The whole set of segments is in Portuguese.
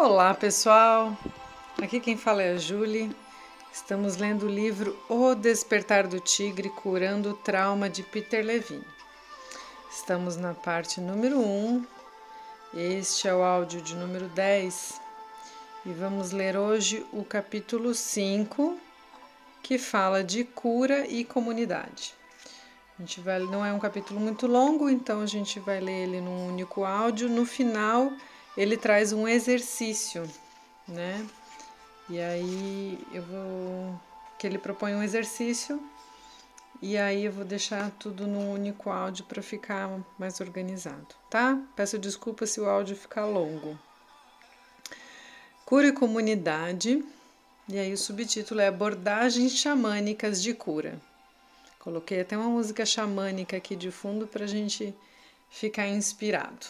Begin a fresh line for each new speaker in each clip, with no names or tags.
Olá, pessoal. Aqui quem fala é a Julie. Estamos lendo o livro O Despertar do Tigre Curando o Trauma de Peter Levine. Estamos na parte número 1. Este é o áudio de número 10. E vamos ler hoje o capítulo 5, que fala de cura e comunidade. A gente vai, não é um capítulo muito longo, então a gente vai ler ele num único áudio. No final, ele traz um exercício, né? E aí eu vou que ele propõe um exercício e aí eu vou deixar tudo num único áudio para ficar mais organizado, tá? Peço desculpa se o áudio ficar longo. Cura e comunidade. E aí o subtítulo é Abordagens xamânicas de cura. Coloquei até uma música xamânica aqui de fundo para a gente ficar inspirado.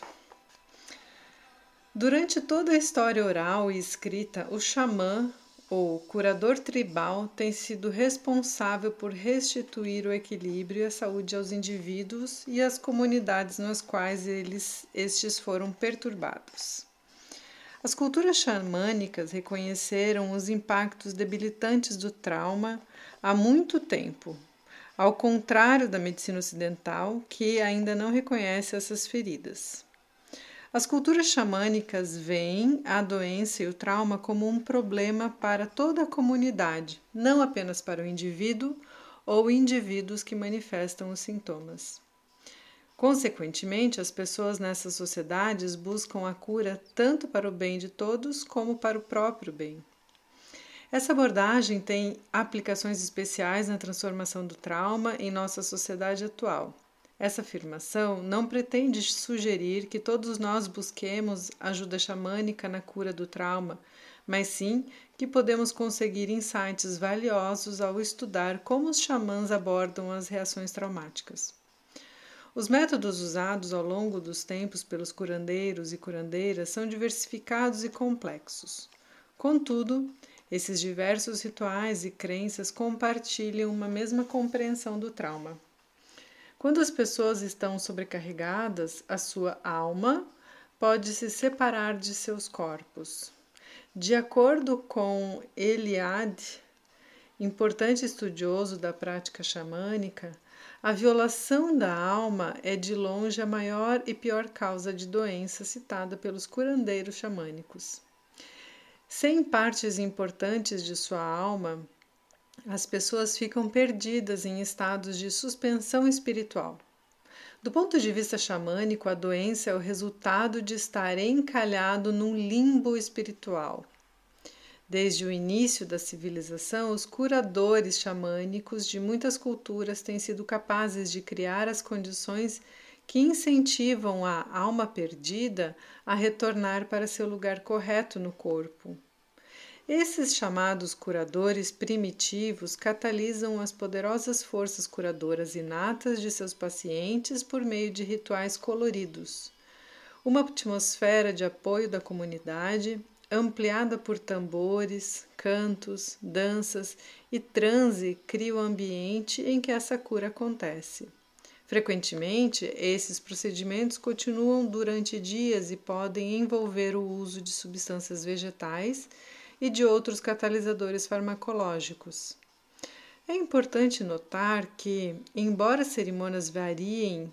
Durante toda a história oral e escrita, o xamã ou curador tribal tem sido responsável por restituir o equilíbrio e a saúde aos indivíduos e às comunidades nas quais eles, estes foram perturbados. As culturas xamânicas reconheceram os impactos debilitantes do trauma há muito tempo, ao contrário da medicina ocidental, que ainda não reconhece essas feridas. As culturas xamânicas veem a doença e o trauma como um problema para toda a comunidade, não apenas para o indivíduo ou indivíduos que manifestam os sintomas. Consequentemente, as pessoas nessas sociedades buscam a cura tanto para o bem de todos como para o próprio bem. Essa abordagem tem aplicações especiais na transformação do trauma em nossa sociedade atual. Essa afirmação não pretende sugerir que todos nós busquemos ajuda xamânica na cura do trauma, mas sim que podemos conseguir insights valiosos ao estudar como os xamãs abordam as reações traumáticas. Os métodos usados ao longo dos tempos pelos curandeiros e curandeiras são diversificados e complexos. Contudo, esses diversos rituais e crenças compartilham uma mesma compreensão do trauma. Quando as pessoas estão sobrecarregadas, a sua alma pode se separar de seus corpos. De acordo com Eliade, importante estudioso da prática xamânica, a violação da alma é de longe a maior e pior causa de doença citada pelos curandeiros xamânicos. Sem partes importantes de sua alma, as pessoas ficam perdidas em estados de suspensão espiritual. Do ponto de vista xamânico, a doença é o resultado de estar encalhado num limbo espiritual. Desde o início da civilização, os curadores xamânicos de muitas culturas têm sido capazes de criar as condições que incentivam a alma perdida a retornar para seu lugar correto no corpo. Esses chamados curadores primitivos catalisam as poderosas forças curadoras inatas de seus pacientes por meio de rituais coloridos. Uma atmosfera de apoio da comunidade, ampliada por tambores, cantos, danças e transe, cria o ambiente em que essa cura acontece. Frequentemente, esses procedimentos continuam durante dias e podem envolver o uso de substâncias vegetais e de outros catalisadores farmacológicos. É importante notar que, embora as cerimônias variem,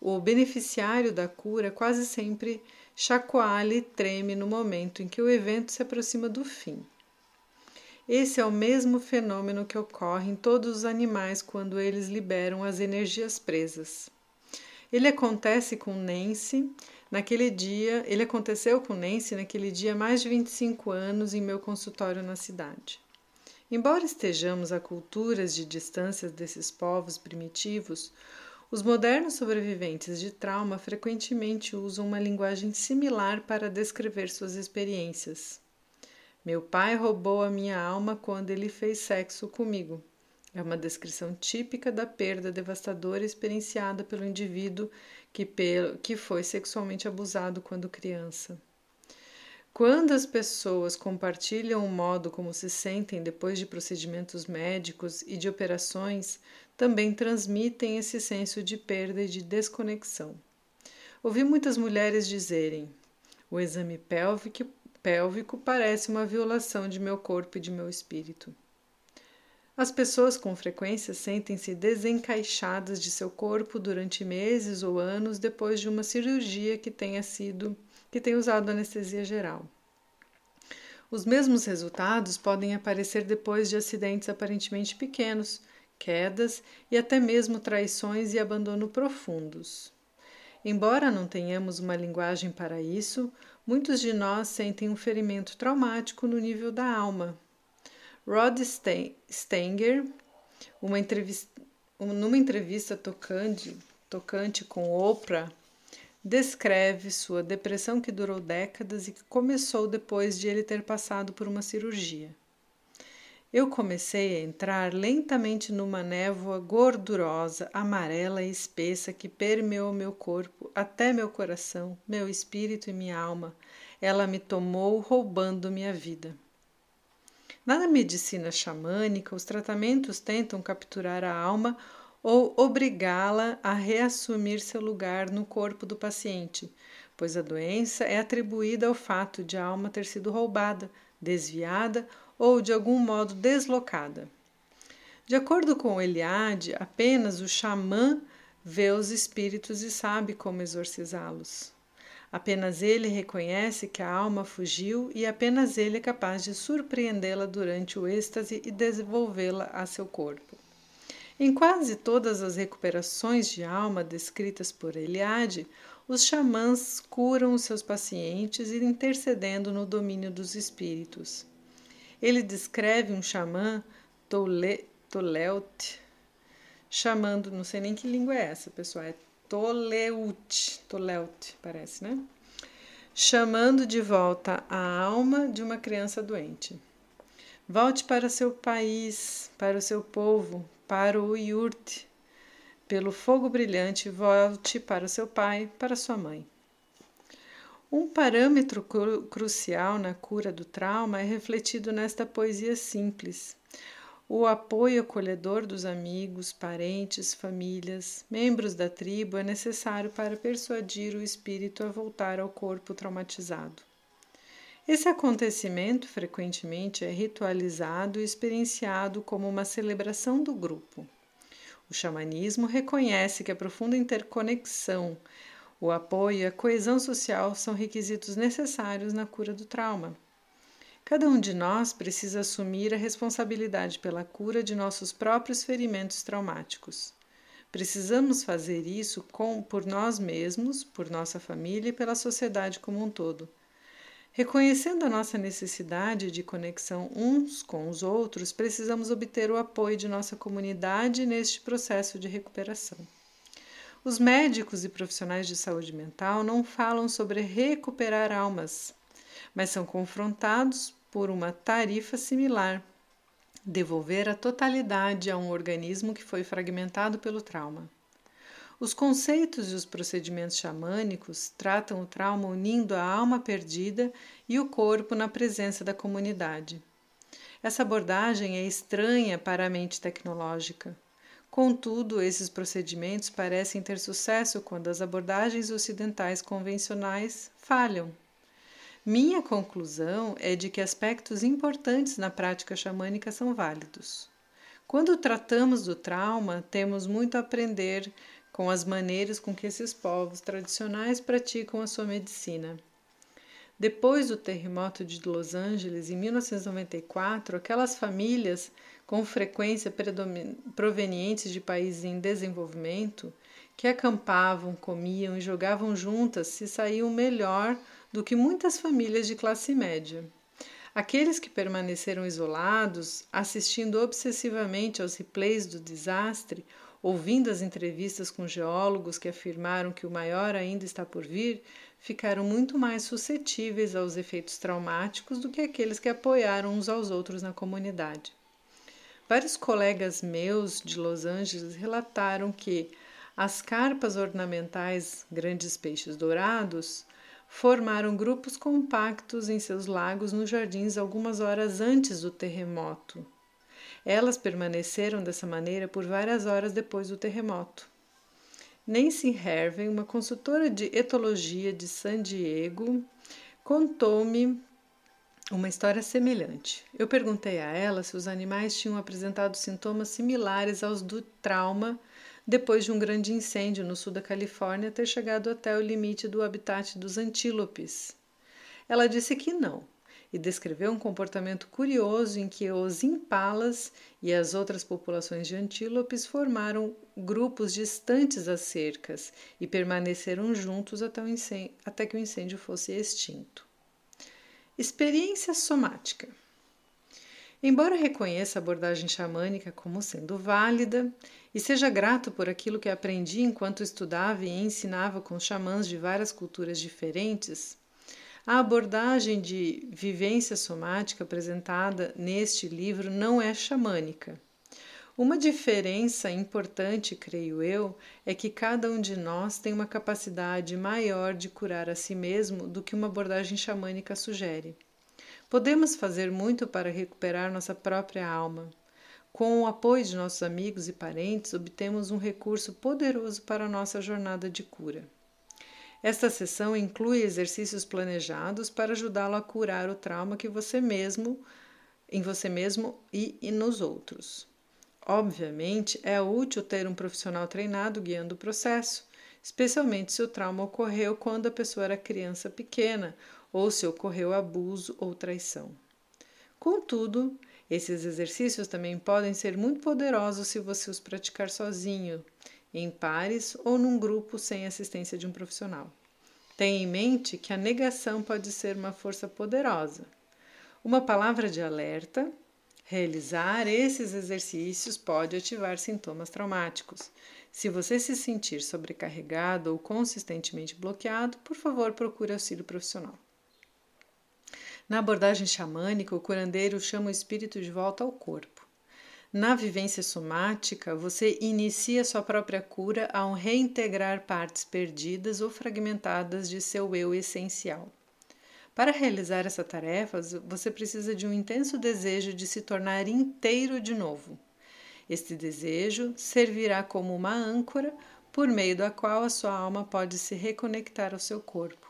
o beneficiário da cura quase sempre chacoalha e treme no momento em que o evento se aproxima do fim. Esse é o mesmo fenômeno que ocorre em todos os animais quando eles liberam as energias presas. Ele acontece com Nancy Naquele dia, ele aconteceu com Nancy naquele dia há mais de 25 anos em meu consultório na cidade. Embora estejamos a culturas de distâncias desses povos primitivos, os modernos sobreviventes de trauma frequentemente usam uma linguagem similar para descrever suas experiências. Meu pai roubou a minha alma quando ele fez sexo comigo. É uma descrição típica da perda devastadora experienciada pelo indivíduo que, que foi sexualmente abusado quando criança. Quando as pessoas compartilham o modo como se sentem depois de procedimentos médicos e de operações, também transmitem esse senso de perda e de desconexão. Ouvi muitas mulheres dizerem: o exame pélvico, pélvico parece uma violação de meu corpo e de meu espírito. As pessoas com frequência sentem-se desencaixadas de seu corpo durante meses ou anos depois de uma cirurgia que tenha sido que tenha usado anestesia geral. Os mesmos resultados podem aparecer depois de acidentes aparentemente pequenos, quedas e até mesmo traições e abandono profundos. Embora não tenhamos uma linguagem para isso, muitos de nós sentem um ferimento traumático no nível da alma, Rod Stenger, uma entrevista, numa entrevista tocante, tocante com Oprah, descreve sua depressão que durou décadas e que começou depois de ele ter passado por uma cirurgia. Eu comecei a entrar lentamente numa névoa gordurosa, amarela e espessa que permeou meu corpo até meu coração, meu espírito e minha alma. Ela me tomou, roubando minha vida. Na medicina xamânica, os tratamentos tentam capturar a alma ou obrigá-la a reassumir seu lugar no corpo do paciente, pois a doença é atribuída ao fato de a alma ter sido roubada, desviada ou de algum modo deslocada. De acordo com Eliade, apenas o xamã vê os espíritos e sabe como exorcizá-los. Apenas ele reconhece que a alma fugiu e apenas ele é capaz de surpreendê-la durante o êxtase e devolvê-la a seu corpo. Em quase todas as recuperações de alma descritas por Eliade, os xamãs curam os seus pacientes intercedendo no domínio dos espíritos. Ele descreve um xamã, Tole, Toleut, chamando, não sei nem que língua é essa, pessoal, é Toleut, Toleut, parece, né? Chamando de volta a alma de uma criança doente. Volte para seu país, para o seu povo, para o Yurt. Pelo fogo brilhante, volte para o seu pai, para sua mãe. Um parâmetro cru crucial na cura do trauma é refletido nesta poesia simples. O apoio acolhedor dos amigos, parentes, famílias, membros da tribo é necessário para persuadir o espírito a voltar ao corpo traumatizado. Esse acontecimento frequentemente é ritualizado e experienciado como uma celebração do grupo. O xamanismo reconhece que a profunda interconexão, o apoio e a coesão social são requisitos necessários na cura do trauma. Cada um de nós precisa assumir a responsabilidade pela cura de nossos próprios ferimentos traumáticos. Precisamos fazer isso com, por nós mesmos, por nossa família e pela sociedade como um todo. Reconhecendo a nossa necessidade de conexão uns com os outros, precisamos obter o apoio de nossa comunidade neste processo de recuperação. Os médicos e profissionais de saúde mental não falam sobre recuperar almas, mas são confrontados por uma tarifa similar, devolver a totalidade a um organismo que foi fragmentado pelo trauma. Os conceitos e os procedimentos xamânicos tratam o trauma unindo a alma perdida e o corpo na presença da comunidade. Essa abordagem é estranha para a mente tecnológica. Contudo, esses procedimentos parecem ter sucesso quando as abordagens ocidentais convencionais falham. Minha conclusão é de que aspectos importantes na prática xamânica são válidos. Quando tratamos do trauma, temos muito a aprender com as maneiras com que esses povos tradicionais praticam a sua medicina. Depois do terremoto de Los Angeles em 1994, aquelas famílias, com frequência provenientes de países em desenvolvimento, que acampavam, comiam e jogavam juntas, se saíam melhor do que muitas famílias de classe média. Aqueles que permaneceram isolados, assistindo obsessivamente aos replays do desastre, ouvindo as entrevistas com geólogos que afirmaram que o maior ainda está por vir, ficaram muito mais suscetíveis aos efeitos traumáticos do que aqueles que apoiaram uns aos outros na comunidade. Vários colegas meus de Los Angeles relataram que as carpas ornamentais grandes peixes dourados formaram grupos compactos em seus lagos nos jardins algumas horas antes do terremoto. Elas permaneceram dessa maneira por várias horas depois do terremoto. Nancy Herven, uma consultora de etologia de San Diego, contou-me uma história semelhante. Eu perguntei a ela se os animais tinham apresentado sintomas similares aos do trauma depois de um grande incêndio no sul da Califórnia ter chegado até o limite do habitat dos antílopes. Ela disse que não e descreveu um comportamento curioso em que os impalas e as outras populações de antílopes formaram grupos distantes das cercas e permaneceram juntos até, incêndio, até que o incêndio fosse extinto. Experiência somática. Embora reconheça a abordagem xamânica como sendo válida e seja grato por aquilo que aprendi enquanto estudava e ensinava com xamãs de várias culturas diferentes, a abordagem de vivência somática apresentada neste livro não é xamânica. Uma diferença importante, creio eu, é que cada um de nós tem uma capacidade maior de curar a si mesmo do que uma abordagem xamânica sugere. Podemos fazer muito para recuperar nossa própria alma. Com o apoio de nossos amigos e parentes, obtemos um recurso poderoso para nossa jornada de cura. Esta sessão inclui exercícios planejados para ajudá-lo a curar o trauma que você mesmo, em você mesmo e, e nos outros. Obviamente, é útil ter um profissional treinado guiando o processo, especialmente se o trauma ocorreu quando a pessoa era criança pequena ou se ocorreu abuso ou traição. Contudo, esses exercícios também podem ser muito poderosos se você os praticar sozinho, em pares ou num grupo sem assistência de um profissional. Tenha em mente que a negação pode ser uma força poderosa. Uma palavra de alerta: realizar esses exercícios pode ativar sintomas traumáticos. Se você se sentir sobrecarregado ou consistentemente bloqueado, por favor, procure auxílio profissional. Na abordagem xamânica, o curandeiro chama o espírito de volta ao corpo. Na vivência somática, você inicia sua própria cura ao reintegrar partes perdidas ou fragmentadas de seu eu essencial. Para realizar essa tarefa, você precisa de um intenso desejo de se tornar inteiro de novo. Este desejo servirá como uma âncora por meio da qual a sua alma pode se reconectar ao seu corpo.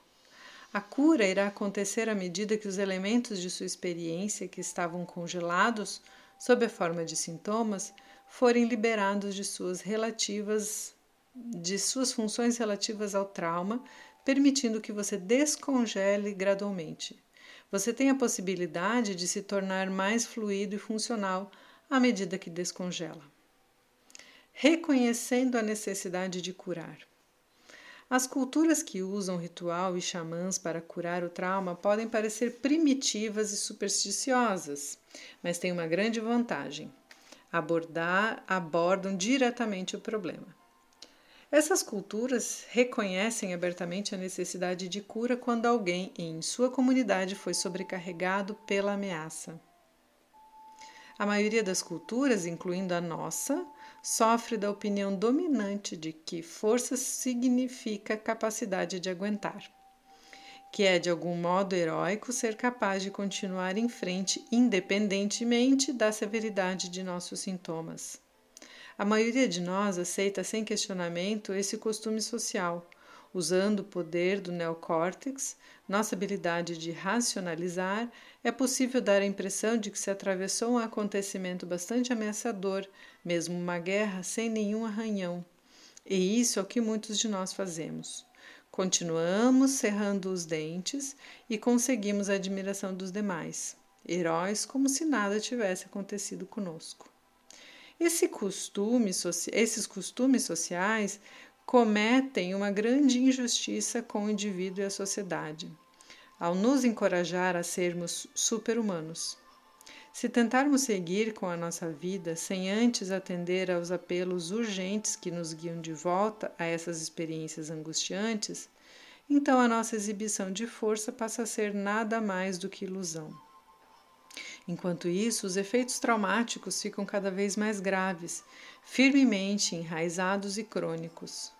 A cura irá acontecer à medida que os elementos de sua experiência que estavam congelados, sob a forma de sintomas, forem liberados de suas relativas de suas funções relativas ao trauma, permitindo que você descongele gradualmente. Você tem a possibilidade de se tornar mais fluido e funcional à medida que descongela. Reconhecendo a necessidade de curar. As culturas que usam ritual e xamãs para curar o trauma podem parecer primitivas e supersticiosas, mas têm uma grande vantagem: abordar, abordam diretamente o problema. Essas culturas reconhecem abertamente a necessidade de cura quando alguém em sua comunidade foi sobrecarregado pela ameaça. A maioria das culturas, incluindo a nossa, sofre da opinião dominante de que força significa capacidade de aguentar, que é de algum modo heróico ser capaz de continuar em frente independentemente da severidade de nossos sintomas. A maioria de nós aceita sem questionamento esse costume social Usando o poder do neocórtex, nossa habilidade de racionalizar, é possível dar a impressão de que se atravessou um acontecimento bastante ameaçador, mesmo uma guerra sem nenhum arranhão. E isso é o que muitos de nós fazemos. Continuamos cerrando os dentes e conseguimos a admiração dos demais, heróis como se nada tivesse acontecido conosco. Esse costume, esses costumes sociais cometem uma grande injustiça com o indivíduo e a sociedade, ao nos encorajar a sermos super-humanos. Se tentarmos seguir com a nossa vida sem antes atender aos apelos urgentes que nos guiam de volta a essas experiências angustiantes, então a nossa exibição de força passa a ser nada mais do que ilusão. Enquanto isso, os efeitos traumáticos ficam cada vez mais graves, firmemente enraizados e crônicos.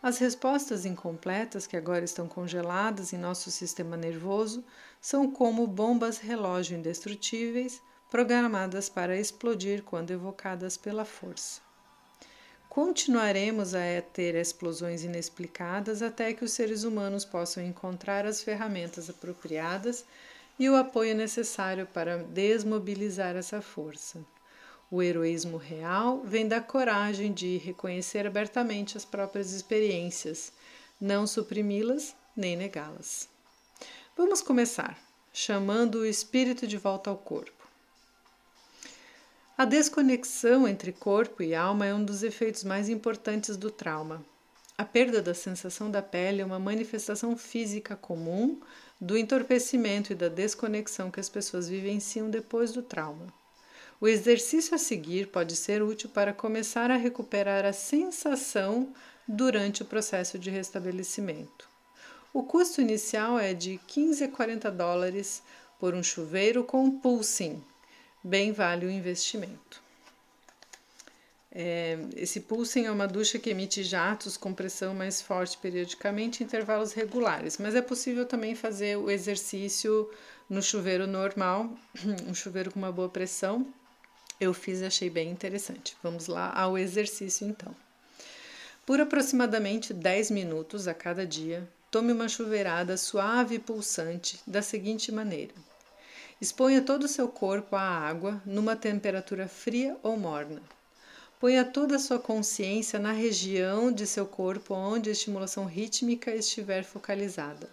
As respostas incompletas que agora estão congeladas em nosso sistema nervoso são como bombas relógio indestrutíveis programadas para explodir quando evocadas pela força. Continuaremos a ter explosões inexplicadas até que os seres humanos possam encontrar as ferramentas apropriadas e o apoio necessário para desmobilizar essa força. O heroísmo real vem da coragem de reconhecer abertamente as próprias experiências, não suprimi-las nem negá-las. Vamos começar, chamando o espírito de volta ao corpo. A desconexão entre corpo e alma é um dos efeitos mais importantes do trauma. A perda da sensação da pele é uma manifestação física comum do entorpecimento e da desconexão que as pessoas vivenciam depois do trauma. O exercício a seguir pode ser útil para começar a recuperar a sensação durante o processo de restabelecimento. O custo inicial é de 15 a 40 dólares por um chuveiro com pulsing. Bem vale o investimento. É, esse pulsing é uma ducha que emite jatos com pressão mais forte periodicamente em intervalos regulares, mas é possível também fazer o exercício no chuveiro normal, um chuveiro com uma boa pressão. Eu fiz e achei bem interessante. Vamos lá ao exercício então. Por aproximadamente 10 minutos a cada dia, tome uma chuveirada suave e pulsante da seguinte maneira: exponha todo o seu corpo à água numa temperatura fria ou morna. Ponha toda a sua consciência na região de seu corpo onde a estimulação rítmica estiver focalizada.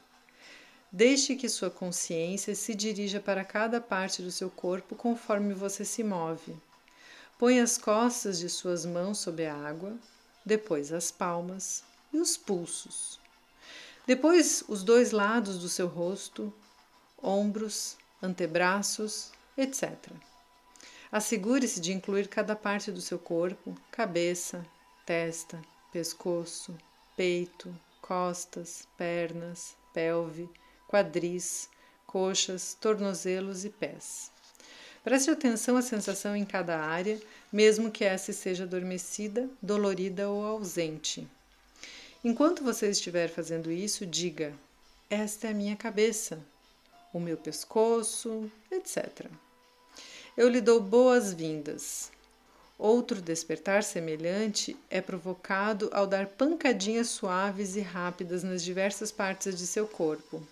Deixe que sua consciência se dirija para cada parte do seu corpo conforme você se move. Põe as costas de suas mãos sob a água, depois as palmas e os pulsos. Depois os dois lados do seu rosto, ombros, antebraços, etc. Assegure-se de incluir cada parte do seu corpo: cabeça, testa, pescoço, peito, costas, pernas, pelve, quadris, coxas, tornozelos e pés. Preste atenção à sensação em cada área, mesmo que essa esteja adormecida, dolorida ou ausente. Enquanto você estiver fazendo isso, diga: Esta é a minha cabeça, o meu pescoço, etc eu lhe dou boas-vindas. Outro despertar semelhante é provocado ao dar pancadinhas suaves e rápidas nas diversas partes de seu corpo.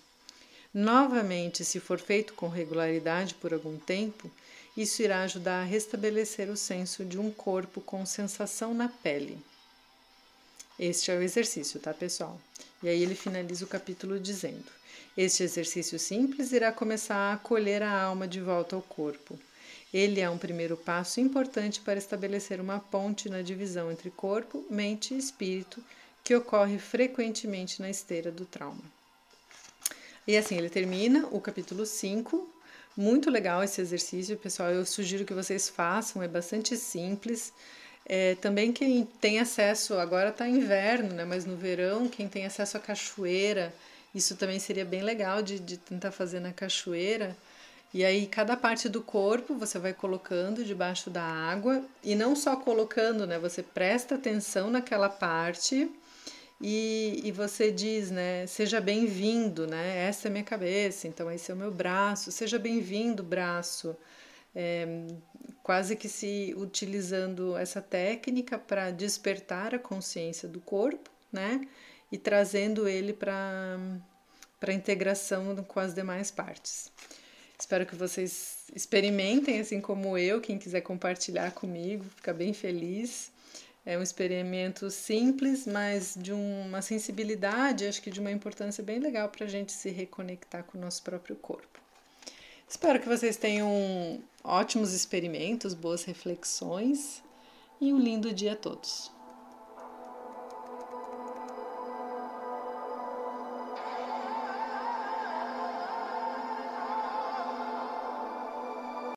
Novamente, se for feito com regularidade por algum tempo, isso irá ajudar a restabelecer o senso de um corpo com sensação na pele. Este é o exercício, tá, pessoal? E aí ele finaliza o capítulo dizendo: Este exercício simples irá começar a acolher a alma de volta ao corpo. Ele é um primeiro passo importante para estabelecer uma ponte na divisão entre corpo, mente e espírito que ocorre frequentemente na esteira do trauma. E assim ele termina o capítulo 5. Muito legal esse exercício, pessoal. Eu sugiro que vocês façam, é bastante simples. É, também quem tem acesso, agora está inverno, né? Mas no verão, quem tem acesso à cachoeira, isso também seria bem legal de, de tentar fazer na cachoeira. E aí, cada parte do corpo você vai colocando debaixo da água e não só colocando, né? Você presta atenção naquela parte e, e você diz, né? Seja bem-vindo, né? Essa é minha cabeça, então esse é o meu braço. Seja bem-vindo, braço. É, quase que se utilizando essa técnica para despertar a consciência do corpo, né? E trazendo ele para a integração com as demais partes. Espero que vocês experimentem, assim como eu. Quem quiser compartilhar comigo, fica bem feliz. É um experimento simples, mas de uma sensibilidade, acho que de uma importância bem legal para a gente se reconectar com o nosso próprio corpo. Espero que vocês tenham ótimos experimentos, boas reflexões e um lindo dia a todos.